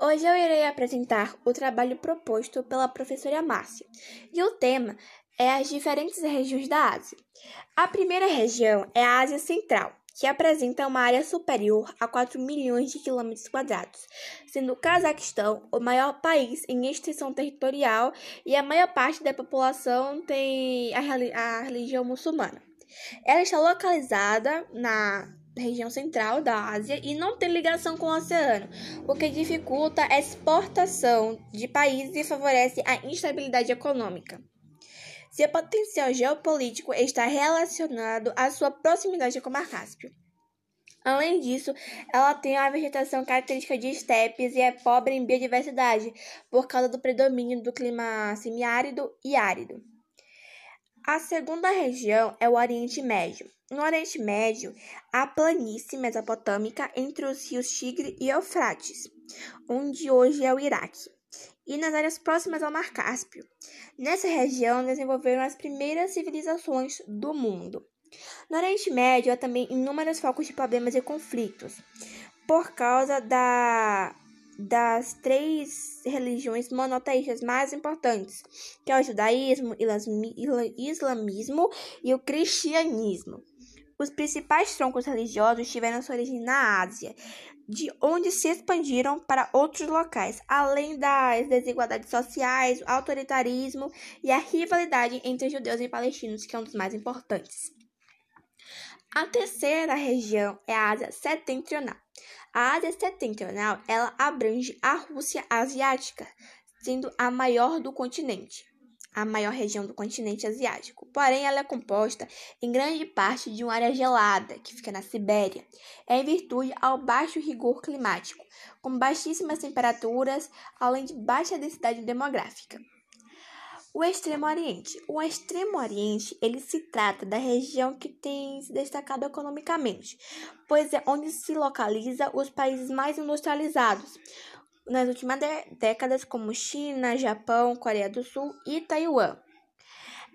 Hoje eu irei apresentar o trabalho proposto pela professora Márcia, e o tema é as diferentes regiões da Ásia. A primeira região é a Ásia Central, que apresenta uma área superior a 4 milhões de quilômetros quadrados, sendo o Cazaquistão o maior país em extensão territorial e a maior parte da população tem a, a religião muçulmana. Ela está localizada na região central da Ásia e não tem ligação com o oceano, o que dificulta a exportação de países e favorece a instabilidade econômica. Seu potencial geopolítico está relacionado à sua proximidade com o Mar Cáspio. Além disso, ela tem uma vegetação característica de estepes e é pobre em biodiversidade por causa do predomínio do clima semiárido e árido. A segunda região é o Oriente Médio. No Oriente Médio, há planície mesopotâmica entre os rios Tigre e Eufrates, onde hoje é o Iraque, e nas áreas próximas ao Mar Cáspio. Nessa região desenvolveram as primeiras civilizações do mundo. No Oriente Médio há também inúmeros focos de problemas e conflitos, por causa da das três religiões monoteístas mais importantes, que é o judaísmo, islamismo e o cristianismo. Os principais troncos religiosos tiveram sua origem na Ásia, de onde se expandiram para outros locais, além das desigualdades sociais, o autoritarismo e a rivalidade entre judeus e palestinos, que é um dos mais importantes. A terceira região é a Ásia Setentrional. A Ásia Setentrional ela abrange a Rússia Asiática, sendo a maior do continente, a maior região do continente asiático. Porém, ela é composta em grande parte de uma área gelada, que fica na Sibéria, é em virtude ao baixo rigor climático, com baixíssimas temperaturas, além de baixa densidade demográfica. O Extremo Oriente. O Extremo Oriente, ele se trata da região que tem se destacado economicamente, pois é onde se localiza os países mais industrializados nas últimas décadas, como China, Japão, Coreia do Sul e Taiwan.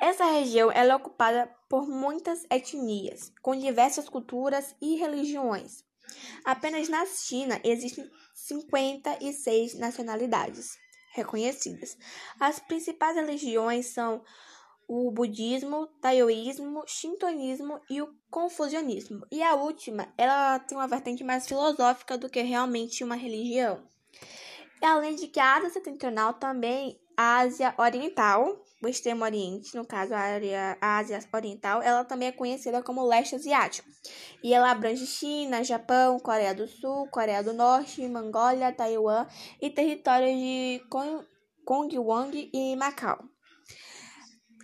Essa região é ocupada por muitas etnias, com diversas culturas e religiões. Apenas na China existem 56 nacionalidades reconhecidas. As principais religiões são o budismo, taoísmo, shintoísmo e o confucionismo. E a última, ela tem uma vertente mais filosófica do que realmente uma religião. Além de que a Ásia Setentrional também, a Ásia Oriental, o extremo oriente, no caso a, área, a Ásia Oriental, ela também é conhecida como leste asiático. E ela abrange China, Japão, Coreia do Sul, Coreia do Norte, Mongólia, Taiwan e territórios de Gongwang e Macau.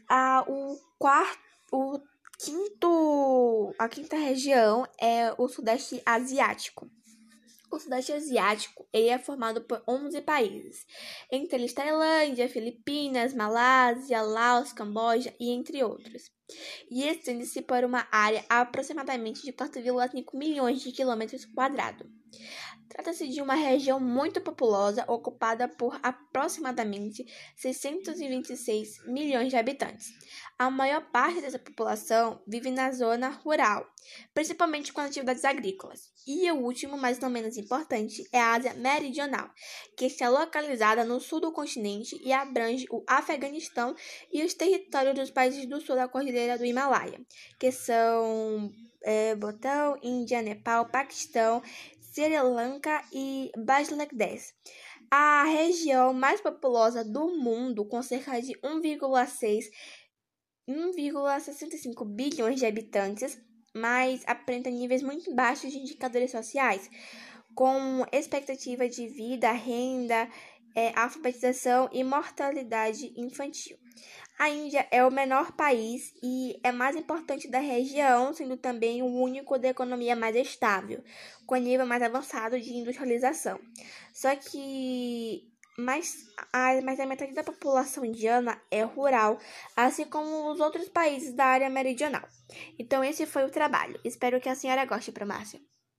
Ah, o quarto, o quinto, a quinta região é o Sudeste Asiático. O Sudeste Asiático ele é formado por 11 países, entre eles Tailândia, Filipinas, Malásia, Laos, Camboja e entre outros. E estende-se por uma área aproximadamente de 4,5 milhões de quilômetros quadrados. Trata-se de uma região muito populosa, ocupada por aproximadamente 626 milhões de habitantes. A maior parte dessa população vive na zona rural, principalmente com atividades agrícolas. E o último, mas não menos importante, é a Ásia Meridional, que está localizada no sul do continente e abrange o Afeganistão e os territórios dos países do sul da Cordilheira do Himalaia, que são é, Botão, Índia, Nepal, Paquistão, Sri Lanka e Bangladesh. A região mais populosa do mundo, com cerca de 1,6 1,65 bilhões de habitantes, mas apresenta níveis muito baixos de indicadores sociais, com expectativa de vida, renda, é, alfabetização e mortalidade infantil. A Índia é o menor país e é mais importante da região, sendo também o único da economia mais estável, com nível mais avançado de industrialização. Só que mais a, mais a metade da população indiana é rural, assim como os outros países da área meridional. Então, esse foi o trabalho. Espero que a senhora goste, Márcia.